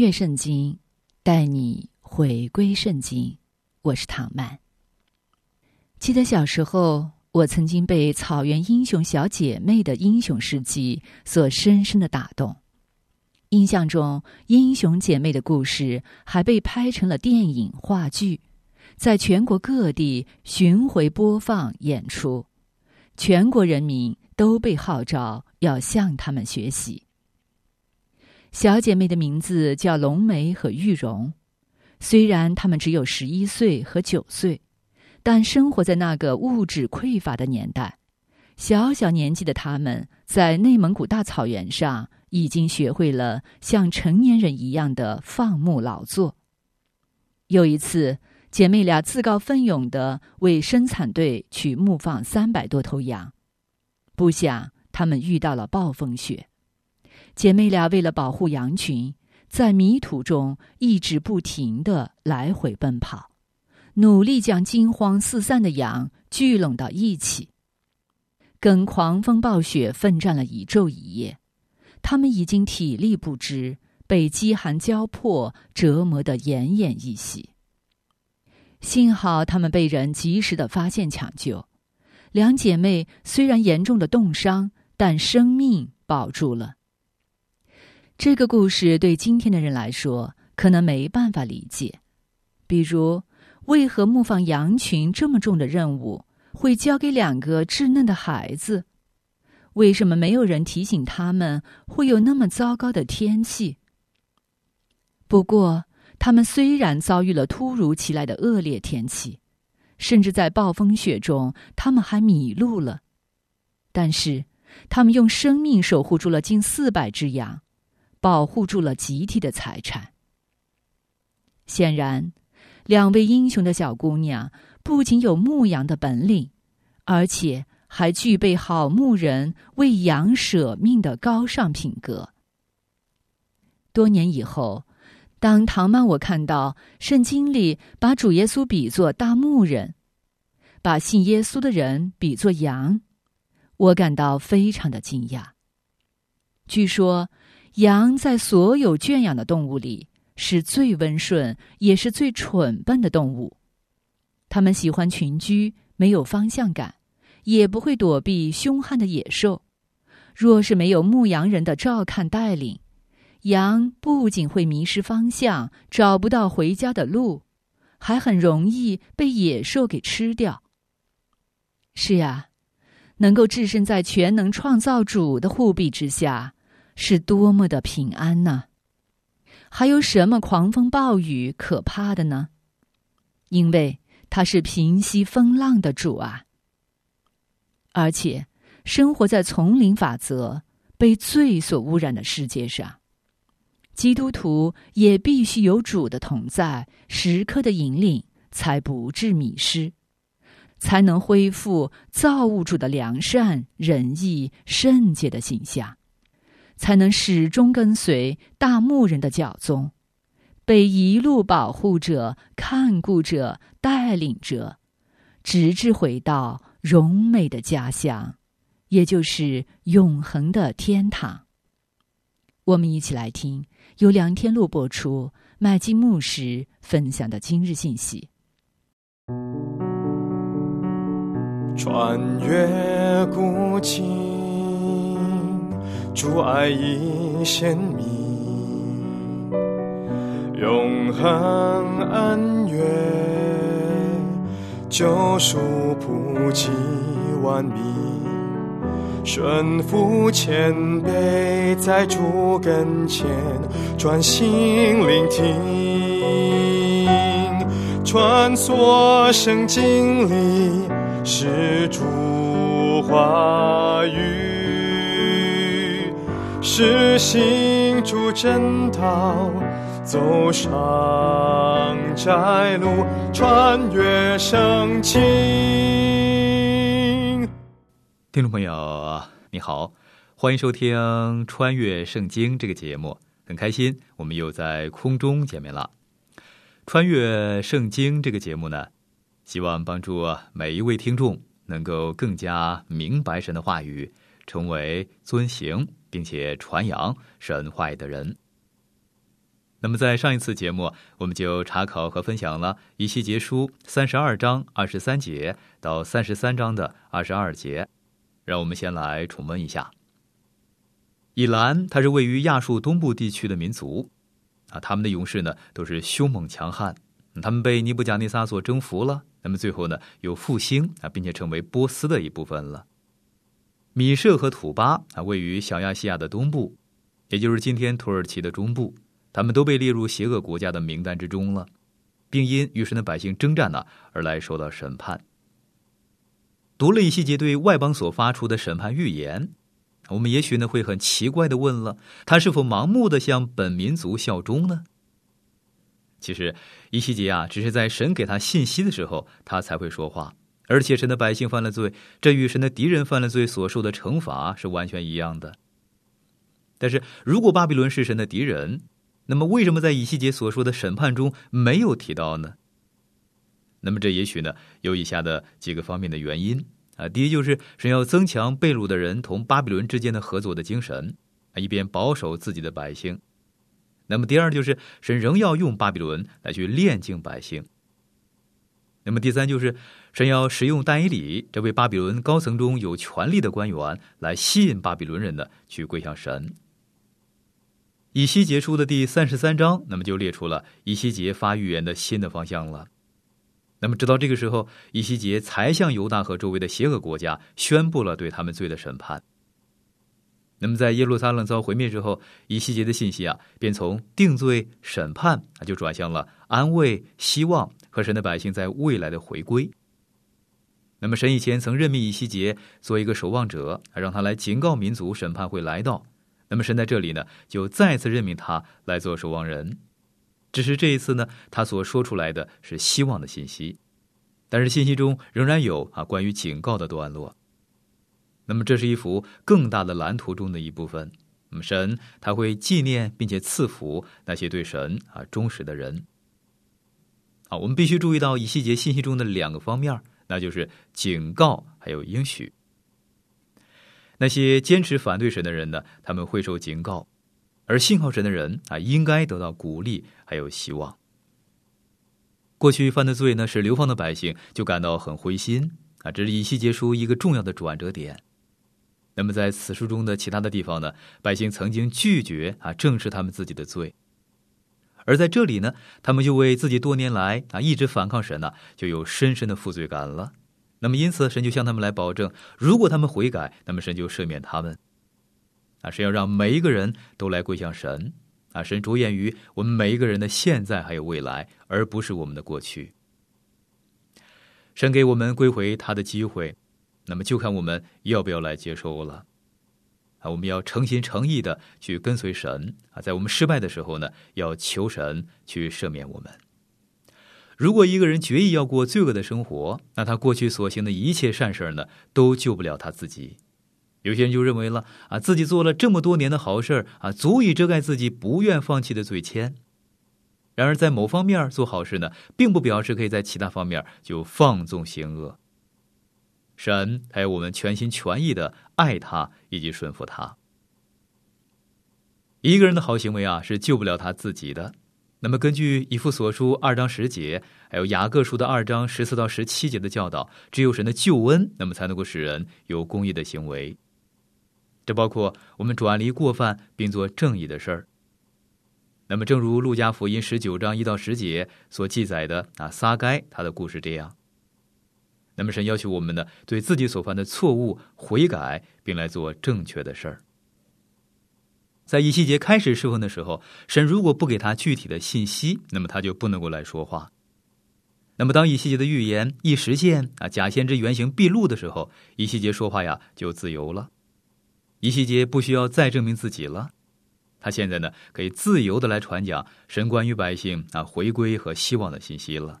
穿越圣经，带你回归圣经。我是唐曼。记得小时候。我曾经被《草原英雄小姐妹》的英雄事迹所深深的打动，印象中英雄姐妹的故事还被拍成了电影话剧，在全国各地巡回播放演出，全国人民都被号召要向他们学习。小姐妹的名字叫龙梅和玉荣，虽然她们只有十一岁和九岁。但生活在那个物质匮乏的年代，小小年纪的她们在内蒙古大草原上已经学会了像成年人一样的放牧劳作。有一次，姐妹俩自告奋勇的为生产队去牧放三百多头羊，不想她们遇到了暴风雪。姐妹俩为了保护羊群，在迷途中一直不停的来回奔跑。努力将惊慌四散的羊聚拢到一起，跟狂风暴雪奋战了一昼一夜，他们已经体力不支，被饥寒交迫折磨得奄奄一息。幸好他们被人及时的发现抢救，两姐妹虽然严重的冻伤，但生命保住了。这个故事对今天的人来说可能没办法理解，比如。为何牧放羊群这么重的任务会交给两个稚嫩的孩子？为什么没有人提醒他们会有那么糟糕的天气？不过，他们虽然遭遇了突如其来的恶劣天气，甚至在暴风雪中，他们还迷路了，但是他们用生命守护住了近四百只羊，保护住了集体的财产。显然。两位英雄的小姑娘不仅有牧羊的本领，而且还具备好牧人为羊舍命的高尚品格。多年以后，当唐曼我看到圣经里把主耶稣比作大牧人，把信耶稣的人比作羊，我感到非常的惊讶。据说，羊在所有圈养的动物里。是最温顺也是最蠢笨的动物，它们喜欢群居，没有方向感，也不会躲避凶悍的野兽。若是没有牧羊人的照看带领，羊不仅会迷失方向，找不到回家的路，还很容易被野兽给吃掉。是呀，能够置身在全能创造主的护庇之下，是多么的平安呢？还有什么狂风暴雨可怕的呢？因为他是平息风浪的主啊！而且，生活在丛林法则、被罪所污染的世界上，基督徒也必须有主的同在，时刻的引领，才不致迷失，才能恢复造物主的良善、仁义、圣洁的形象。才能始终跟随大牧人的脚踪，被一路保护着、看顾着、带领着，直至回到荣美的家乡，也就是永恒的天堂。我们一起来听由梁天禄播出、麦基牧师分享的今日信息。穿越古今。主爱已显明，永恒恩怨，救赎普及万民，顺服谦卑，在主跟前专心聆听，穿梭圣经里是主话语。是行主正道，走上窄路，穿越圣经。听众朋友，你好，欢迎收听《穿越圣经》这个节目，很开心我们又在空中见面了。《穿越圣经》这个节目呢，希望帮助每一位听众能够更加明白神的话语，成为遵行。并且传扬神话的人。那么，在上一次节目，我们就查考和分享了以西结书三十二章二十三节到三十三章的二十二节。让我们先来重温一下。以兰，它是位于亚述东部地区的民族，啊，他们的勇士呢都是凶猛强悍，他们被尼布甲尼撒所征服了，那么最后呢又复兴啊，并且成为波斯的一部分了。米舍和土巴啊，位于小亚细亚的东部，也就是今天土耳其的中部，他们都被列入邪恶国家的名单之中了，并因与神的百姓征战呢而来受到审判。读了一细节对外邦所发出的审判预言，我们也许呢会很奇怪的问了：他是否盲目的向本民族效忠呢？其实，一细节啊，只是在神给他信息的时候，他才会说话。而且神的百姓犯了罪，这与神的敌人犯了罪所受的惩罚是完全一样的。但是如果巴比伦是神的敌人，那么为什么在以西结所说的审判中没有提到呢？那么这也许呢有以下的几个方面的原因啊。第一就是神要增强被掳的人同巴比伦之间的合作的精神啊，以便保守自己的百姓。那么第二就是神仍要用巴比伦来去炼净百姓。那么第三就是。神要使用但以里这位巴比伦高层中有权力的官员来吸引巴比伦人的去归向神。以西结书的第三十三章，那么就列出了以西结发预言的新的方向了。那么直到这个时候，以西结才向犹大和周围的邪恶国家宣布了对他们罪的审判。那么在耶路撒冷遭毁灭之后，以西结的信息啊，便从定罪审判，就转向了安慰、希望和神的百姓在未来的回归。那么，神以前曾任命以西结做一个守望者，让他来警告民族审判会来到。那么，神在这里呢，就再次任命他来做守望人。只是这一次呢，他所说出来的是希望的信息，但是信息中仍然有啊关于警告的段落。那么，这是一幅更大的蓝图中的一部分。那么，神他会纪念并且赐福那些对神啊忠实的人。啊，我们必须注意到以西结信息中的两个方面。那就是警告，还有应许。那些坚持反对神的人呢，他们会受警告；而信靠神的人啊，应该得到鼓励，还有希望。过去犯的罪呢，使流放的百姓就感到很灰心啊，这是以西结书一个重要的转折点。那么在此书中的其他的地方呢，百姓曾经拒绝啊正视他们自己的罪。而在这里呢，他们就为自己多年来啊一直反抗神呢，就有深深的负罪感了。那么因此，神就向他们来保证，如果他们悔改，那么神就赦免他们。啊，神要让每一个人都来归向神。啊，神着眼于我们每一个人的现在还有未来，而不是我们的过去。神给我们归回他的机会，那么就看我们要不要来接受了。啊，我们要诚心诚意的去跟随神啊，在我们失败的时候呢，要求神去赦免我们。如果一个人决意要过罪恶的生活，那他过去所行的一切善事呢，都救不了他自己。有些人就认为了啊，自己做了这么多年的好事啊，足以遮盖自己不愿放弃的罪愆。然而，在某方面做好事呢，并不表示可以在其他方面就放纵行恶。神还有我们全心全意的爱他以及顺服他。一个人的好行为啊，是救不了他自己的。那么，根据以父所书二章十节，还有雅各书的二章十四到十七节的教导，只有神的救恩，那么才能够使人有公义的行为。这包括我们转离过犯，并做正义的事儿。那么，正如路加福音十九章一到十节所记载的啊，撒该他的故事这样。那么，神要求我们呢，对自己所犯的错误悔改，并来做正确的事儿。在以西结开始侍奉的时候，神如果不给他具体的信息，那么他就不能够来说话。那么，当以西结的预言一实现啊，假先知原形毕露的时候，以西结说话呀就自由了。以西结不需要再证明自己了，他现在呢可以自由的来传讲神关于百姓啊回归和希望的信息了。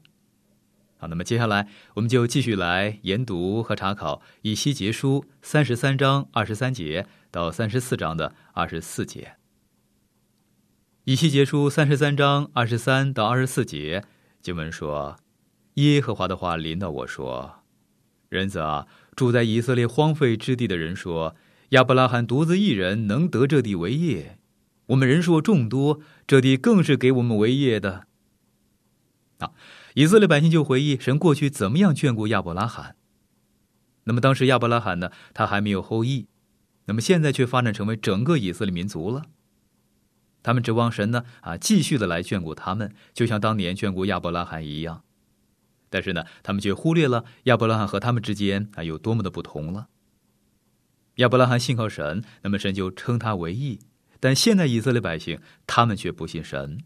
好，那么接下来我们就继续来研读和查考以西结书三十三章二十三节到三十四章的二十四节。以西结书三十三章二十三到二十四节经文说：“耶和华的话临到我说，人子啊，住在以色列荒废之地的人说，亚伯拉罕独自一人能得这地为业，我们人数众多，这地更是给我们为业的。”啊。以色列百姓就回忆神过去怎么样眷顾亚伯拉罕。那么当时亚伯拉罕呢，他还没有后裔，那么现在却发展成为整个以色列民族了。他们指望神呢啊继续的来眷顾他们，就像当年眷顾亚伯拉罕一样。但是呢，他们却忽略了亚伯拉罕和他们之间啊有多么的不同了。亚伯拉罕信靠神，那么神就称他为义；但现在以色列百姓，他们却不信神。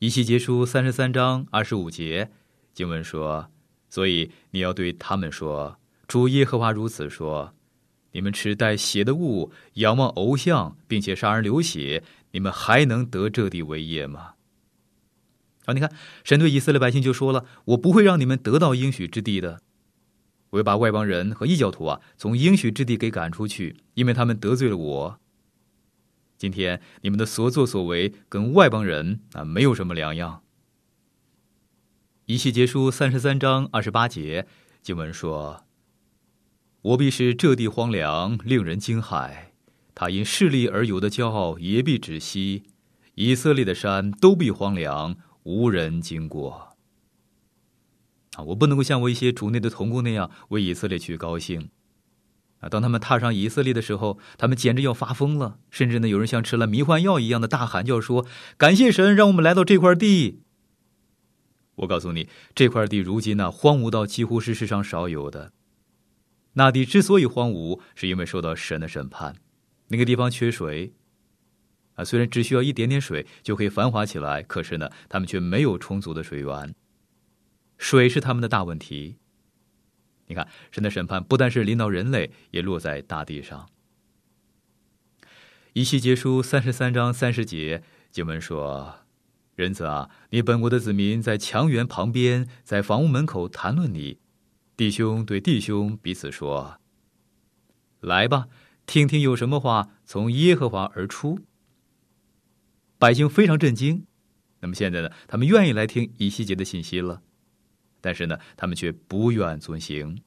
一气结书三十三章二十五节，经文说：“所以你要对他们说，主耶和华如此说：你们吃带血的物，仰望偶像，并且杀人流血，你们还能得这地为业吗？”啊，你看，神对以色列百姓就说了：“我不会让你们得到应许之地的，我要把外邦人和异教徒啊从应许之地给赶出去，因为他们得罪了我。”今天你们的所作所为跟外邦人啊没有什么两样。一系结书三十三章二十八节经文说：“我必使这地荒凉，令人惊骇；他因势力而有的骄傲也必止息。以色列的山都必荒凉，无人经过。”啊，我不能够像我一些主内的同工那样为以色列去高兴。啊！当他们踏上以色列的时候，他们简直要发疯了，甚至呢，有人像吃了迷幻药一样的大喊叫说：“感谢神，让我们来到这块地。”我告诉你，这块地如今呢，荒芜到几乎是世上少有的。那地之所以荒芜，是因为受到神的审判。那个地方缺水，啊，虽然只需要一点点水就可以繁华起来，可是呢，他们却没有充足的水源。水是他们的大问题。你看，神的审判不但是临到人类，也落在大地上。以西结书三十三章三十节经文说：“人子啊，你本国的子民在墙垣旁边，在房屋门口谈论你，弟兄对弟兄彼此说：‘来吧，听听有什么话从耶和华而出。’百姓非常震惊。那么现在呢？他们愿意来听以西结的信息了。”但是呢，他们却不愿遵行。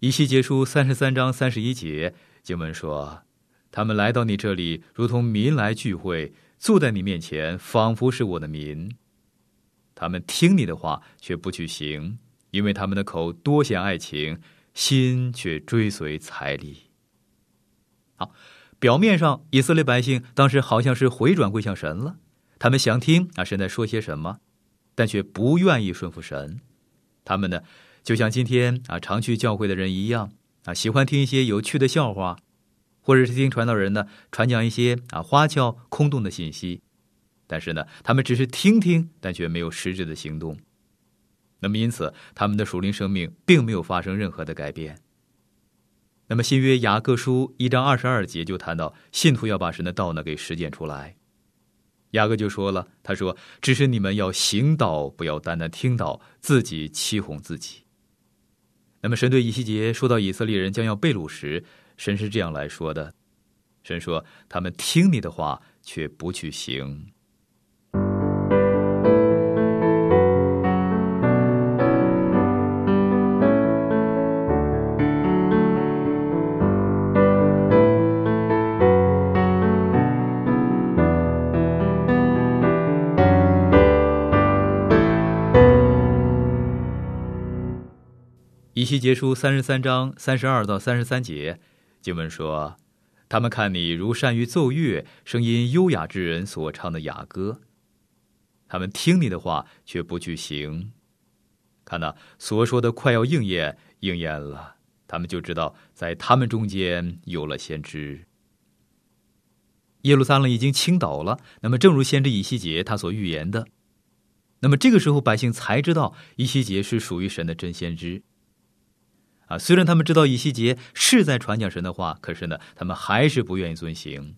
以西结书三十三章三十一节经文说：“他们来到你这里，如同民来聚会，坐在你面前，仿佛是我的民。他们听你的话，却不去行，因为他们的口多显爱情，心却追随财力。”好，表面上以色列百姓当时好像是回转归向神了，他们想听啊神在说些什么。但却不愿意顺服神，他们呢，就像今天啊常去教会的人一样啊，喜欢听一些有趣的笑话，或者是听传道人呢传讲一些啊花俏空洞的信息。但是呢，他们只是听听，但却没有实质的行动。那么，因此他们的属灵生命并没有发生任何的改变。那么，新约雅各书一章二十二节就谈到，信徒要把神的道呢给实践出来。雅各就说了：“他说，只是你们要行道，不要单单听到，自己欺哄自己。”那么，神对以西结说到以色列人将要被掳时，神是这样来说的：“神说，他们听你的话，却不去行。”西结书三十三章三十二到三十三节，经文说：“他们看你如善于奏乐、声音优雅之人所唱的雅歌。他们听你的话，却不去行。看那所说的快要应验，应验了，他们就知道在他们中间有了先知。耶路撒冷已经倾倒了。那么，正如先知以西结他所预言的，那么这个时候百姓才知道以西结是属于神的真先知。”啊，虽然他们知道以西结是在传讲神的话，可是呢，他们还是不愿意遵行。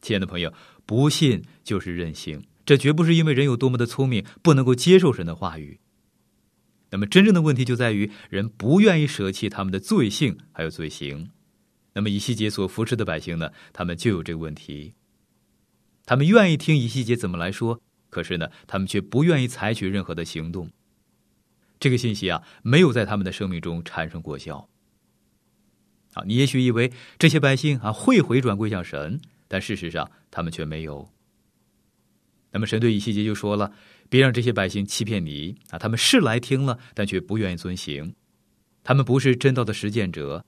亲爱的朋友，不信就是任性，这绝不是因为人有多么的聪明，不能够接受神的话语。那么，真正的问题就在于人不愿意舍弃他们的罪性还有罪行。那么，以西结所扶持的百姓呢，他们就有这个问题。他们愿意听以西结怎么来说，可是呢，他们却不愿意采取任何的行动。这个信息啊，没有在他们的生命中产生过效。啊，你也许以为这些百姓啊会回转归向神，但事实上他们却没有。那么神对以西结就说了：“别让这些百姓欺骗你啊！他们是来听了，但却不愿意遵行。他们不是真道的实践者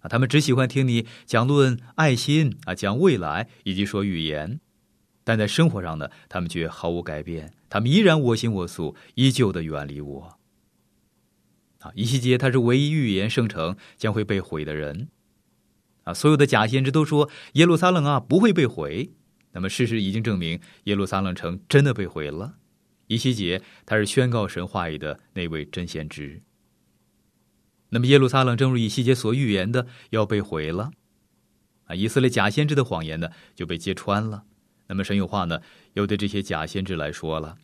啊！他们只喜欢听你讲论爱心啊，讲未来以及说预言，但在生活上呢，他们却毫无改变。他们依然我行我素，依旧的远离我。”啊，以西结他是唯一预言圣城将会被毁的人，啊，所有的假先知都说耶路撒冷啊不会被毁，那么事实已经证明耶路撒冷城真的被毁了。以西结他是宣告神话语的那位真先知，那么耶路撒冷正如以西结所预言的要被毁了，啊，以色列假先知的谎言呢就被揭穿了，那么神有话呢又对这些假先知来说了。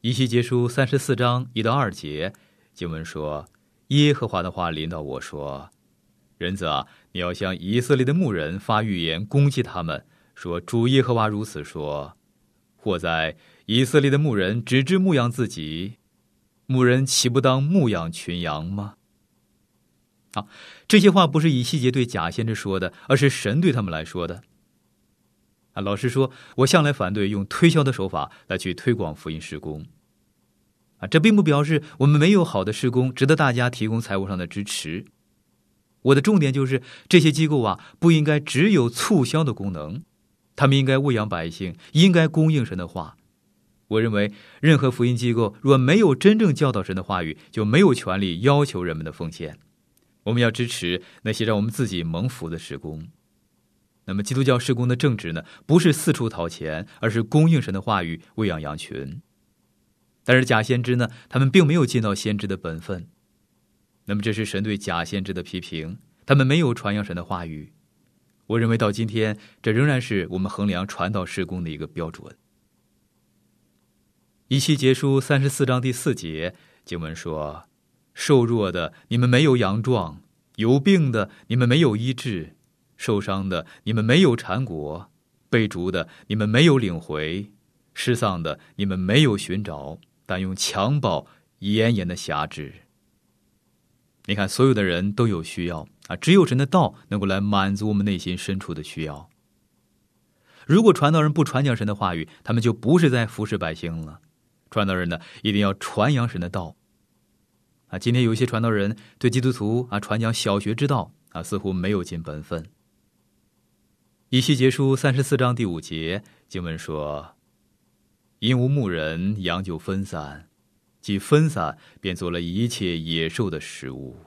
以西结书三十四章一到二节。经文说：“耶和华的话临到我说，人子啊，你要向以色列的牧人发预言，攻击他们，说主耶和华如此说：或在以色列的牧人只知牧养自己，牧人岂不当牧养群羊吗？”好，这些话不是以细节对假先知说的，而是神对他们来说的。啊，老实说，我向来反对用推销的手法来去推广福音施工。啊这并不表示我们没有好的施工，值得大家提供财务上的支持。我的重点就是，这些机构啊，不应该只有促销的功能，他们应该喂养百姓，应该供应神的话。我认为，任何福音机构若没有真正教导神的话语，就没有权利要求人们的奉献。我们要支持那些让我们自己蒙福的施工。那么，基督教施工的正直呢，不是四处讨钱，而是供应神的话语，喂养羊群。但是假先知呢？他们并没有尽到先知的本分。那么，这是神对假先知的批评。他们没有传扬神的话语。我认为到今天，这仍然是我们衡量传道施工的一个标准。一期结束三十四章第四节经文说：“瘦弱的你们没有阳壮，有病的你们没有医治，受伤的你们没有缠裹，被逐的你们没有领回，失丧的你们没有寻找。”但用强暴严严的辖制。你看，所有的人都有需要啊，只有神的道能够来满足我们内心深处的需要。如果传道人不传讲神的话语，他们就不是在服侍百姓了。传道人呢，一定要传扬神的道。啊，今天有一些传道人对基督徒啊传讲小学之道啊，似乎没有尽本分。以西结书三十四章第五节经文说。因无牧人，羊就分散；既分散，便做了一切野兽的食物。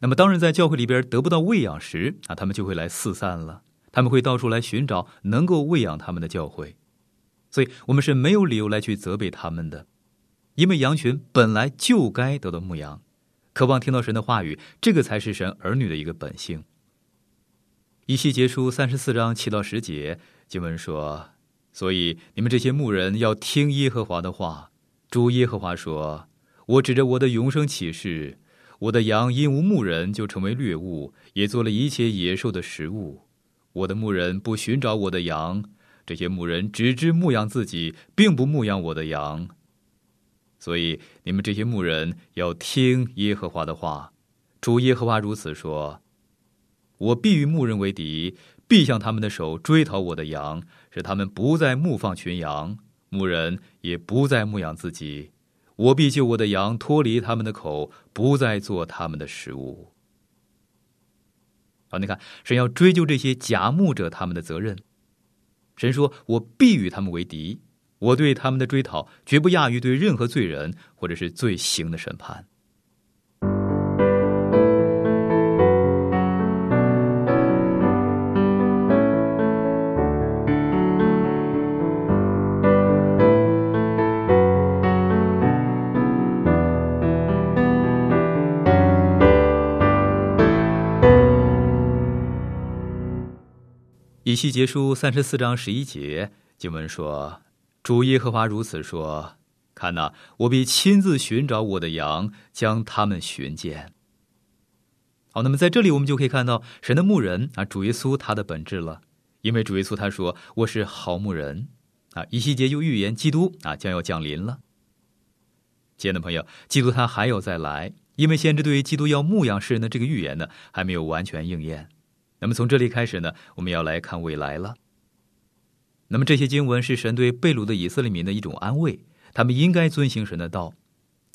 那么，当人在教会里边得不到喂养时，啊，他们就会来四散了。他们会到处来寻找能够喂养他们的教会。所以，我们是没有理由来去责备他们的，因为羊群本来就该得到牧养，渴望听到神的话语，这个才是神儿女的一个本性。以西结书三十四章七到十节经文说。所以，你们这些牧人要听耶和华的话。主耶和华说：“我指着我的永生启示，我的羊因无牧人就成为掠物，也做了一切野兽的食物。我的牧人不寻找我的羊，这些牧人只知牧养自己，并不牧养我的羊。所以，你们这些牧人要听耶和华的话。主耶和华如此说：我必与牧人为敌。”必向他们的手追讨我的羊，使他们不再牧放群羊，牧人也不再牧养自己。我必救我的羊脱离他们的口，不再做他们的食物。好，你看，神要追究这些假牧者他们的责任。神说：“我必与他们为敌，我对他们的追讨绝不亚于对任何罪人或者是罪行的审判。”以西结书三十四章十一节经文说：“主耶和华如此说：看哪，我必亲自寻找我的羊，将他们寻见。”好，那么在这里我们就可以看到神的牧人啊，主耶稣他的本质了。因为主耶稣他说：“我是好牧人。”啊，以西结又预言基督啊将要降临了。亲爱的朋友，基督他还有再来，因为先知对于基督要牧养世人的这个预言呢，还没有完全应验。那么从这里开始呢，我们要来看未来了。那么这些经文是神对被掳的以色列民的一种安慰，他们应该遵行神的道。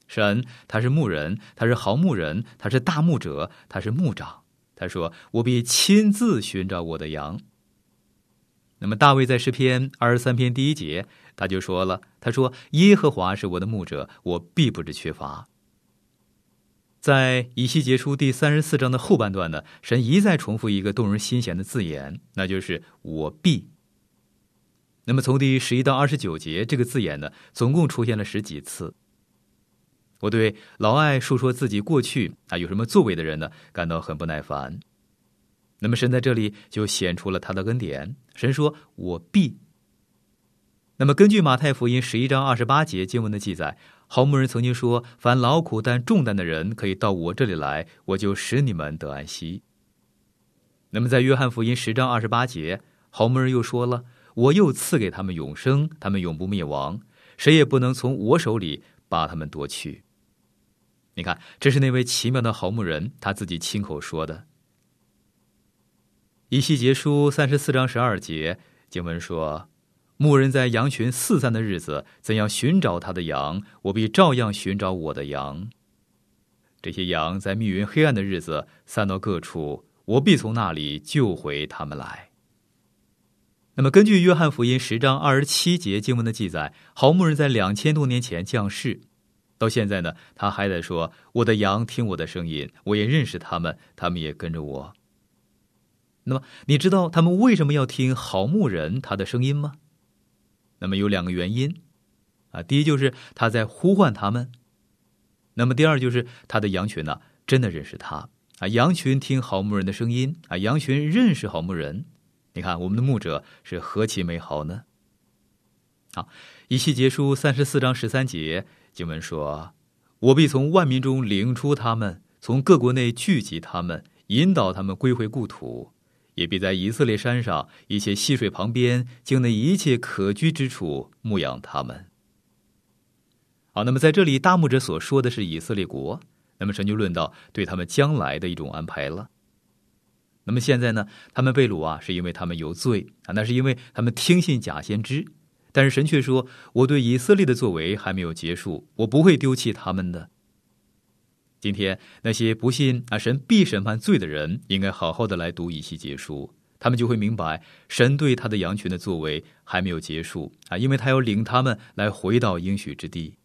神他是牧人，他是好牧人，他是大牧者，他是牧长。他说：“我必亲自寻找我的羊。”那么大卫在诗篇二十三篇第一节，他就说了：“他说耶和华是我的牧者，我必不至缺乏。”在以西结书第三十四章的后半段呢，神一再重复一个动人心弦的字眼，那就是“我必”。那么从第十一到二十九节，这个字眼呢，总共出现了十几次。我对老爱述说自己过去啊有什么作为的人呢，感到很不耐烦。那么神在这里就显出了他的恩典。神说：“我必。”那么根据马太福音十一章二十八节经文的记载，好牧人曾经说：“凡劳苦担重担的人，可以到我这里来，我就使你们得安息。”那么在约翰福音十章二十八节，好牧人又说了：“我又赐给他们永生，他们永不灭亡，谁也不能从我手里把他们夺去。”你看，这是那位奇妙的好牧人他自己亲口说的。以西结书三十四章十二节经文说：“牧人在羊群四散的日子，怎样寻找他的羊，我必照样寻找我的羊。这些羊在密云黑暗的日子散到各处，我必从那里救回他们来。”那么，根据约翰福音十章二十七节经文的记载，好牧人在两千多年前降世，到现在呢，他还在说：“我的羊听我的声音，我也认识他们，他们也跟着我。”那么，你知道他们为什么要听好牧人他的声音吗？那么有两个原因，啊，第一就是他在呼唤他们；那么第二就是他的羊群呢，真的认识他啊。羊群听好牧人的声音啊，羊群认识好牧人。你看，我们的牧者是何其美好呢？好，一气结束三十四章十三节经文说：“我必从万民中领出他们，从各国内聚集他们，引导他们归回故土。”也必在以色列山上一切溪水旁边，境内一切可居之处牧养他们。好，那么在这里，大牧者所说的是以色列国。那么神就论到对他们将来的一种安排了。那么现在呢，他们被掳啊，是因为他们有罪啊，那是因为他们听信假先知。但是神却说，我对以色列的作为还没有结束，我不会丢弃他们的。今天那些不信啊神必审判罪的人，应该好好的来读以西结书，他们就会明白神对他的羊群的作为还没有结束啊，因为他要领他们来回到应许之地。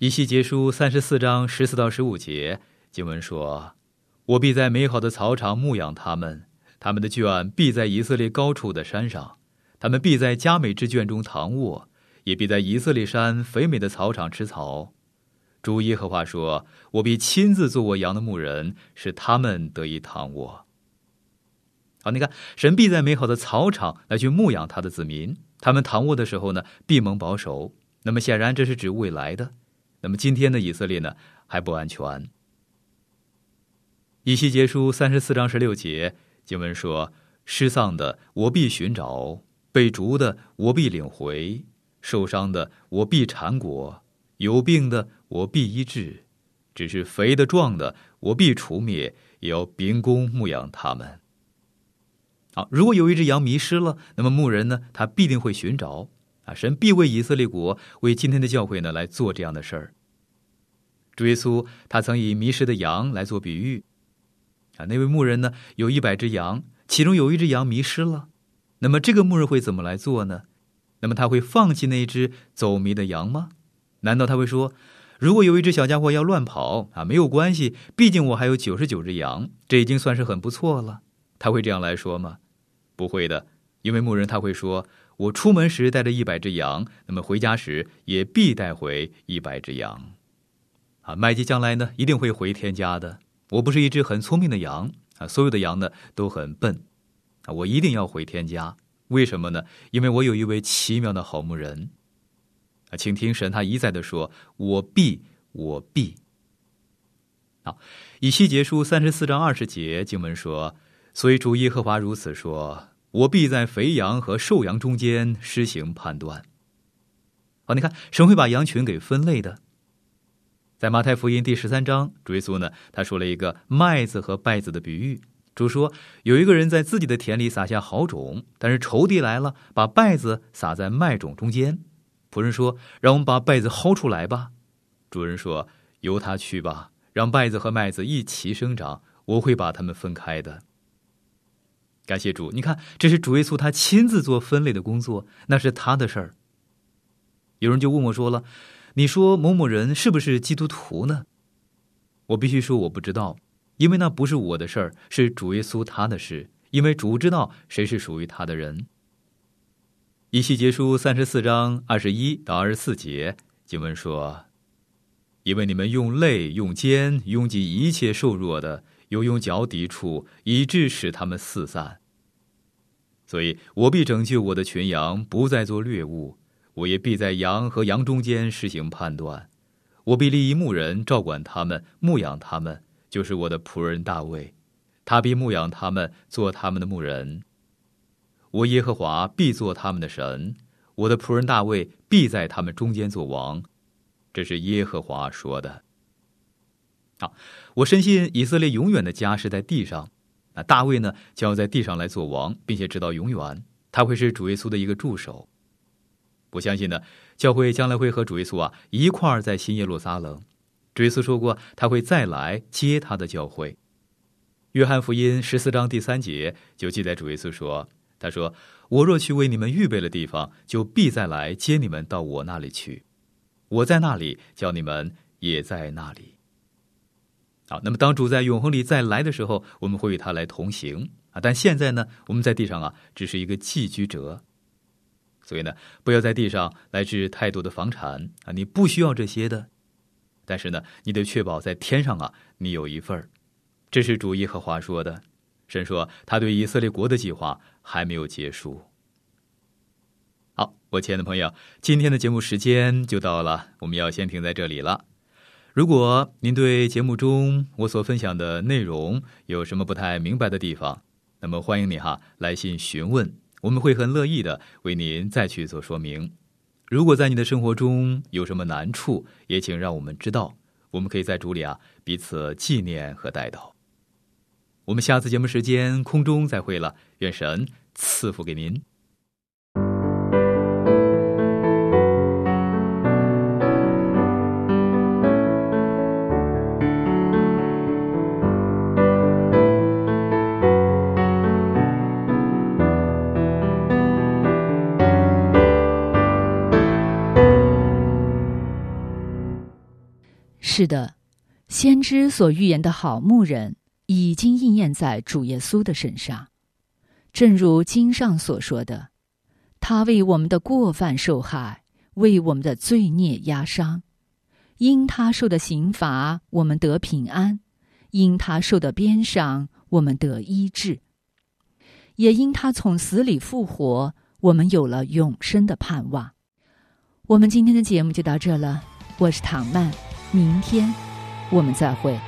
以西结书三十四章十四到十五节经文说：“我必在美好的草场牧养他们，他们的圈必在以色列高处的山上，他们必在佳美之圈中躺卧，也必在以色列山肥美的草场吃草。”主耶和华说：“我必亲自做我羊的牧人，使他们得以躺卧。”好，你看，神必在美好的草场来去牧养他的子民，他们躺卧的时候呢，必蒙保守。那么显然这是指未来的。那么今天的以色列呢，还不安全。以西结书三十四章十六节经文说：“失丧的我必寻找，被逐的我必领回，受伤的我必缠裹。”有病的我必医治，只是肥的壮的我必除灭，也要秉公牧养他们。好，如果有一只羊迷失了，那么牧人呢，他必定会寻找啊，神必为以色列国，为今天的教会呢来做这样的事儿。主耶稣他曾以迷失的羊来做比喻啊，那位牧人呢有一百只羊，其中有一只羊迷失了，那么这个牧人会怎么来做呢？那么他会放弃那只走迷的羊吗？难道他会说，如果有一只小家伙要乱跑啊，没有关系，毕竟我还有九十九只羊，这已经算是很不错了。他会这样来说吗？不会的，因为牧人他会说，我出门时带着一百只羊，那么回家时也必带回一百只羊。啊，麦基将来呢一定会回天家的。我不是一只很聪明的羊啊，所有的羊呢都很笨。啊，我一定要回天家。为什么呢？因为我有一位奇妙的好牧人。啊，请听神他一再的说：“我必，我必。”好，以西结书三十四章二十节经文说：“所以主耶和华如此说：我必在肥羊和瘦羊中间施行判断。”好，你看神会把羊群给分类的。在马太福音第十三章，主耶稣呢，他说了一个麦子和稗子的比喻。主说，有一个人在自己的田里撒下好种，但是仇敌来了，把稗子撒在麦种中间。仆人说：“让我们把稗子薅出来吧。”主人说：“由他去吧，让稗子和麦子一齐生长，我会把它们分开的。”感谢主，你看，这是主耶稣他亲自做分类的工作，那是他的事儿。有人就问我说了。你说某某人是不是基督徒呢？我必须说我不知道，因为那不是我的事儿，是主耶稣他的事。因为主知道谁是属于他的人。以西结书三十四章二十一到二十四节经文说：“因为你们用泪、用肩拥挤一切瘦弱的，又用脚抵触，以致使他们四散。所以我必拯救我的群羊，不再做掠物。”我也必在羊和羊中间实行判断，我必立一牧人照管他们，牧养他们，就是我的仆人大卫，他必牧养他们，做他们的牧人。我耶和华必做他们的神，我的仆人大卫必在他们中间做王。这是耶和华说的。好，我深信以色列永远的家是在地上，那大卫呢，将要在地上来做王，并且直到永远，他会是主耶稣的一个助手。我相信呢，教会将来会和主耶稣啊一块儿在新耶路撒冷。主耶稣说过，他会再来接他的教会。约翰福音十四章第三节就记载主耶稣说：“他说，我若去为你们预备了地方，就必再来接你们到我那里去。我在那里，叫你们也在那里。”好，那么当主在永恒里再来的时候，我们会与他来同行啊。但现在呢，我们在地上啊，只是一个寄居者。所以呢，不要在地上来置太多的房产啊！你不需要这些的，但是呢，你得确保在天上啊，你有一份儿。这是主耶和华说的。神说，他对以色列国的计划还没有结束。好，我亲爱的朋友，今天的节目时间就到了，我们要先停在这里了。如果您对节目中我所分享的内容有什么不太明白的地方，那么欢迎你哈来信询问。我们会很乐意的为您再去做说明。如果在你的生活中有什么难处，也请让我们知道，我们可以在主里啊彼此纪念和带祷。我们下次节目时间空中再会了，愿神赐福给您。是的，先知所预言的好牧人已经应验在主耶稣的身上，正如经上所说的：“他为我们的过犯受害，为我们的罪孽压伤。因他受的刑罚，我们得平安；因他受的鞭伤，我们得医治。也因他从死里复活，我们有了永生的盼望。”我们今天的节目就到这了，我是唐曼。明天，我们再会。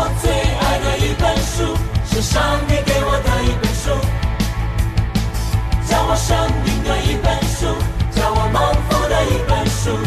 我最爱的一本书，是上帝给我的一本书。叫我生命的一本书，叫我蒙福的一本书。